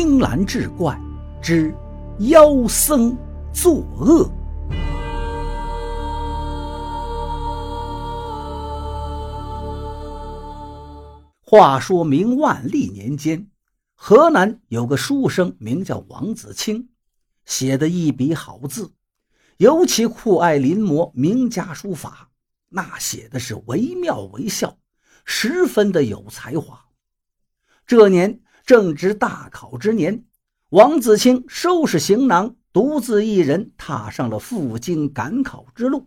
青蓝志怪之妖僧作恶。话说明万历年间，河南有个书生名叫王子清，写的一笔好字，尤其酷爱临摹名家书法，那写的是惟妙惟肖，十分的有才华。这年正值大考之年，王子清收拾行囊，独自一人踏上了赴京赶考之路。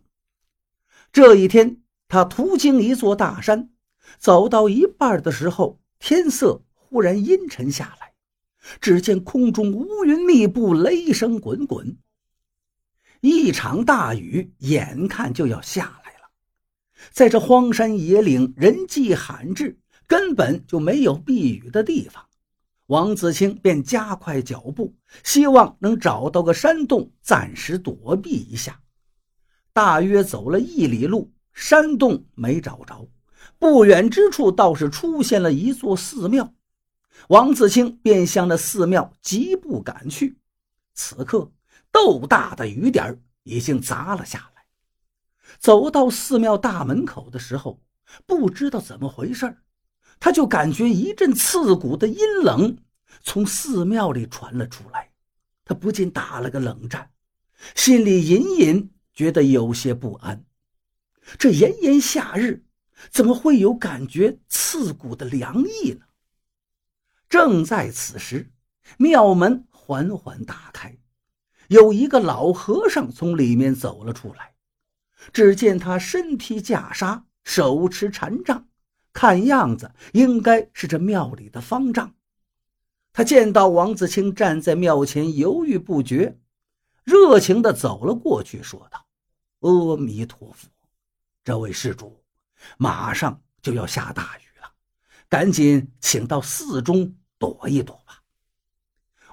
这一天，他途经一座大山。走到一半的时候，天色忽然阴沉下来，只见空中乌云密布，雷声滚滚，一场大雨眼看就要下来了。在这荒山野岭，人迹罕至，根本就没有避雨的地方。王子清便加快脚步，希望能找到个山洞，暂时躲避一下。大约走了一里路，山洞没找着。不远之处倒是出现了一座寺庙，王子清便向那寺庙疾步赶去。此刻，豆大的雨点已经砸了下来。走到寺庙大门口的时候，不知道怎么回事他就感觉一阵刺骨的阴冷从寺庙里传了出来，他不禁打了个冷战，心里隐隐觉得有些不安。这炎炎夏日。怎么会有感觉刺骨的凉意呢？正在此时，庙门缓缓打开，有一个老和尚从里面走了出来。只见他身披袈裟，手持禅杖，看样子应该是这庙里的方丈。他见到王子清站在庙前犹豫不决，热情地走了过去，说道：“阿弥陀佛，这位施主。”马上就要下大雨了，赶紧请到寺中躲一躲吧。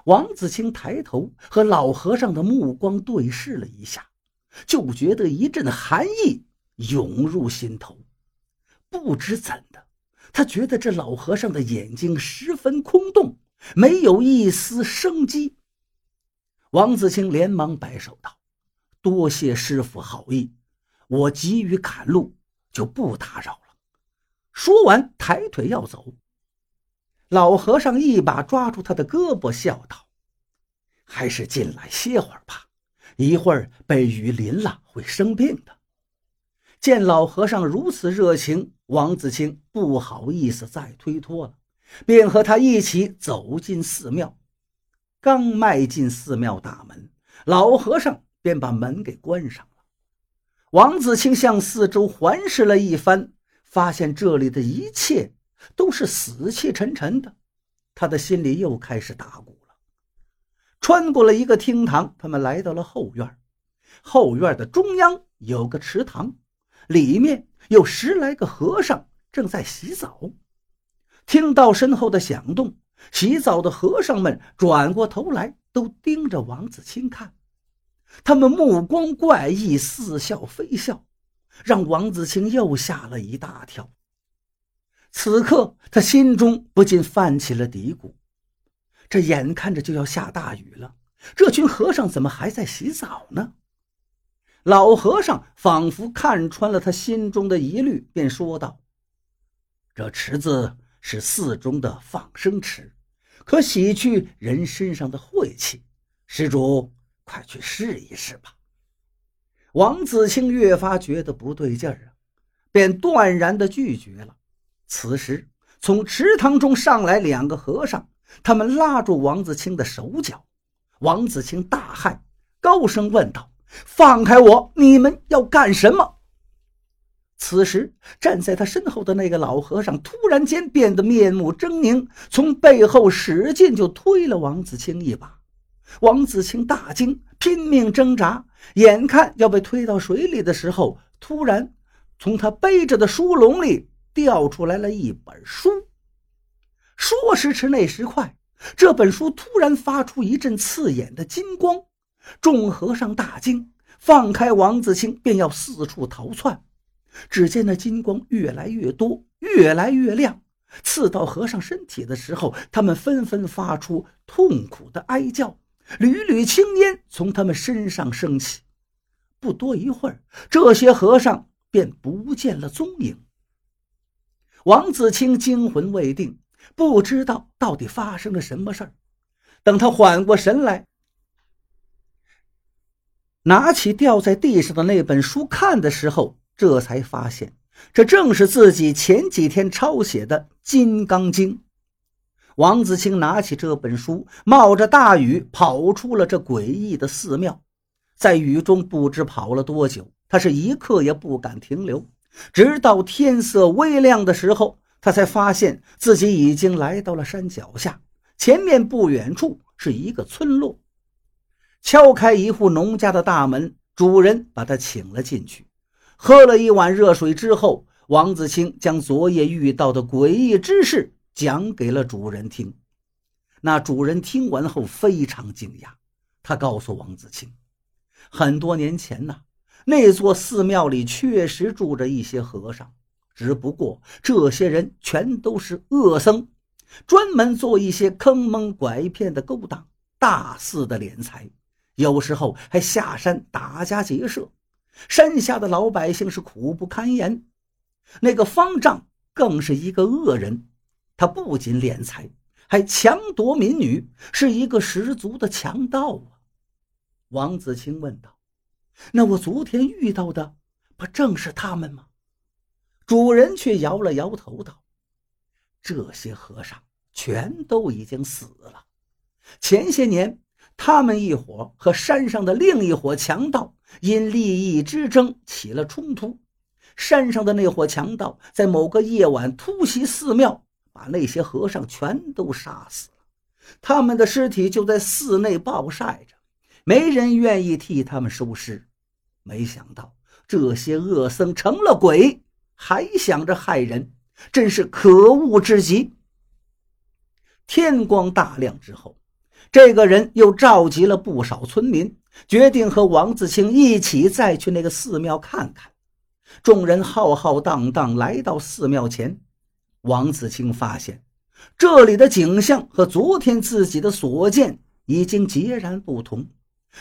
王子清抬头和老和尚的目光对视了一下，就觉得一阵寒意涌入心头。不知怎的，他觉得这老和尚的眼睛十分空洞，没有一丝生机。王子清连忙摆手道：“多谢师傅好意，我急于赶路。”就不打扰了。说完，抬腿要走。老和尚一把抓住他的胳膊，笑道：“还是进来歇会儿吧，一会儿被雨淋了会生病的。”见老和尚如此热情，王子清不好意思再推脱了，便和他一起走进寺庙。刚迈进寺庙大门，老和尚便把门给关上了。王子清向四周环视了一番，发现这里的一切都是死气沉沉的，他的心里又开始打鼓了。穿过了一个厅堂，他们来到了后院。后院的中央有个池塘，里面有十来个和尚正在洗澡。听到身后的响动，洗澡的和尚们转过头来，都盯着王子清看。他们目光怪异，似笑非笑，让王子清又吓了一大跳。此刻，他心中不禁泛起了嘀咕：这眼看着就要下大雨了，这群和尚怎么还在洗澡呢？老和尚仿佛看穿了他心中的疑虑，便说道：“这池子是寺中的放生池，可洗去人身上的晦气。施主。”快去试一试吧。王子清越发觉得不对劲儿啊，便断然的拒绝了。此时，从池塘中上来两个和尚，他们拉住王子清的手脚。王子清大骇，高声问道：“放开我！你们要干什么？”此时，站在他身后的那个老和尚突然间变得面目狰狞，从背后使劲就推了王子清一把。王子清大惊，拼命挣扎，眼看要被推到水里的时候，突然从他背着的书笼里掉出来了一本书。说时迟，那时快，这本书突然发出一阵刺眼的金光，众和尚大惊，放开王子清，便要四处逃窜。只见那金光越来越多，越来越亮，刺到和尚身体的时候，他们纷纷发出痛苦的哀叫，缕缕青烟从他们身上升起。不多一会儿，这些和尚便不见了踪影。王子清惊魂未定，不知道到底发生了什么事儿。等他缓过神来，拿起掉在地上的那本书看的时候，这才发现这正是自己前几天抄写的《金刚经》。王子清拿起这本书，冒着大雨跑出了这诡异的寺庙。在雨中不知跑了多久，他是一刻也不敢停留。直到天色微亮的时候，他才发现自己已经来到了山脚下。前面不远处是一个村落。敲开一户农家的大门，主人把他请了进去。喝了一碗热水之后，王子清将昨夜遇到的诡异之事讲给了主人听。那主人听完后非常惊讶，他告诉王子清。很多年前呢，那座寺庙里确实住着一些和尚，只不过这些人全都是恶僧，专门做一些坑蒙拐骗的勾当，大肆的敛财，有时候还下山打家劫舍，山下的老百姓是苦不堪言。那个方丈更是一个恶人，他不仅敛财，还强夺民女，是一个十足的强盗啊！王子清问道：“那我昨天遇到的，不正是他们吗？”主人却摇了摇头道：“这些和尚全都已经死了。前些年，他们一伙和山上的另一伙强盗因利益之争起了冲突。山上的那伙强盗在某个夜晚突袭寺庙，把那些和尚全都杀死了。他们的尸体就在寺内暴晒着。”没人愿意替他们收尸，没想到这些恶僧成了鬼，还想着害人，真是可恶至极。天光大亮之后，这个人又召集了不少村民，决定和王子清一起再去那个寺庙看看。众人浩浩荡荡来到寺庙前，王子清发现这里的景象和昨天自己的所见已经截然不同。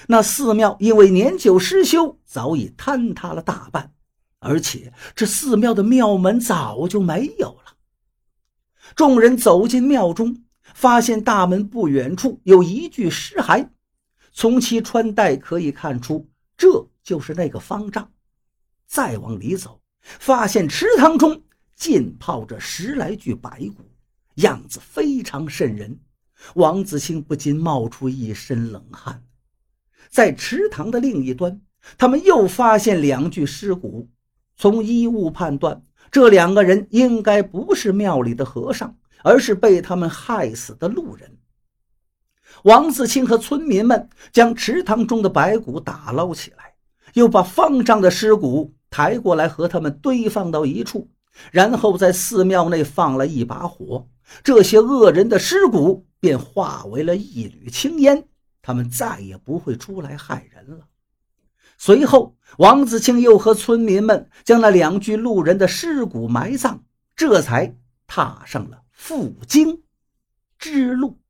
那寺庙因为年久失修，早已坍塌了大半，而且这寺庙的庙门早就没有了。众人走进庙中，发现大门不远处有一具尸骸，从其穿戴可以看出，这就是那个方丈。再往里走，发现池塘中浸泡着十来具白骨，样子非常瘆人。王子清不禁冒出一身冷汗。在池塘的另一端，他们又发现两具尸骨。从衣物判断，这两个人应该不是庙里的和尚，而是被他们害死的路人。王自清和村民们将池塘中的白骨打捞起来，又把方丈的尸骨抬过来和他们堆放到一处，然后在寺庙内放了一把火，这些恶人的尸骨便化为了一缕青烟。他们再也不会出来害人了。随后，王子清又和村民们将那两具路人的尸骨埋葬，这才踏上了赴京之路。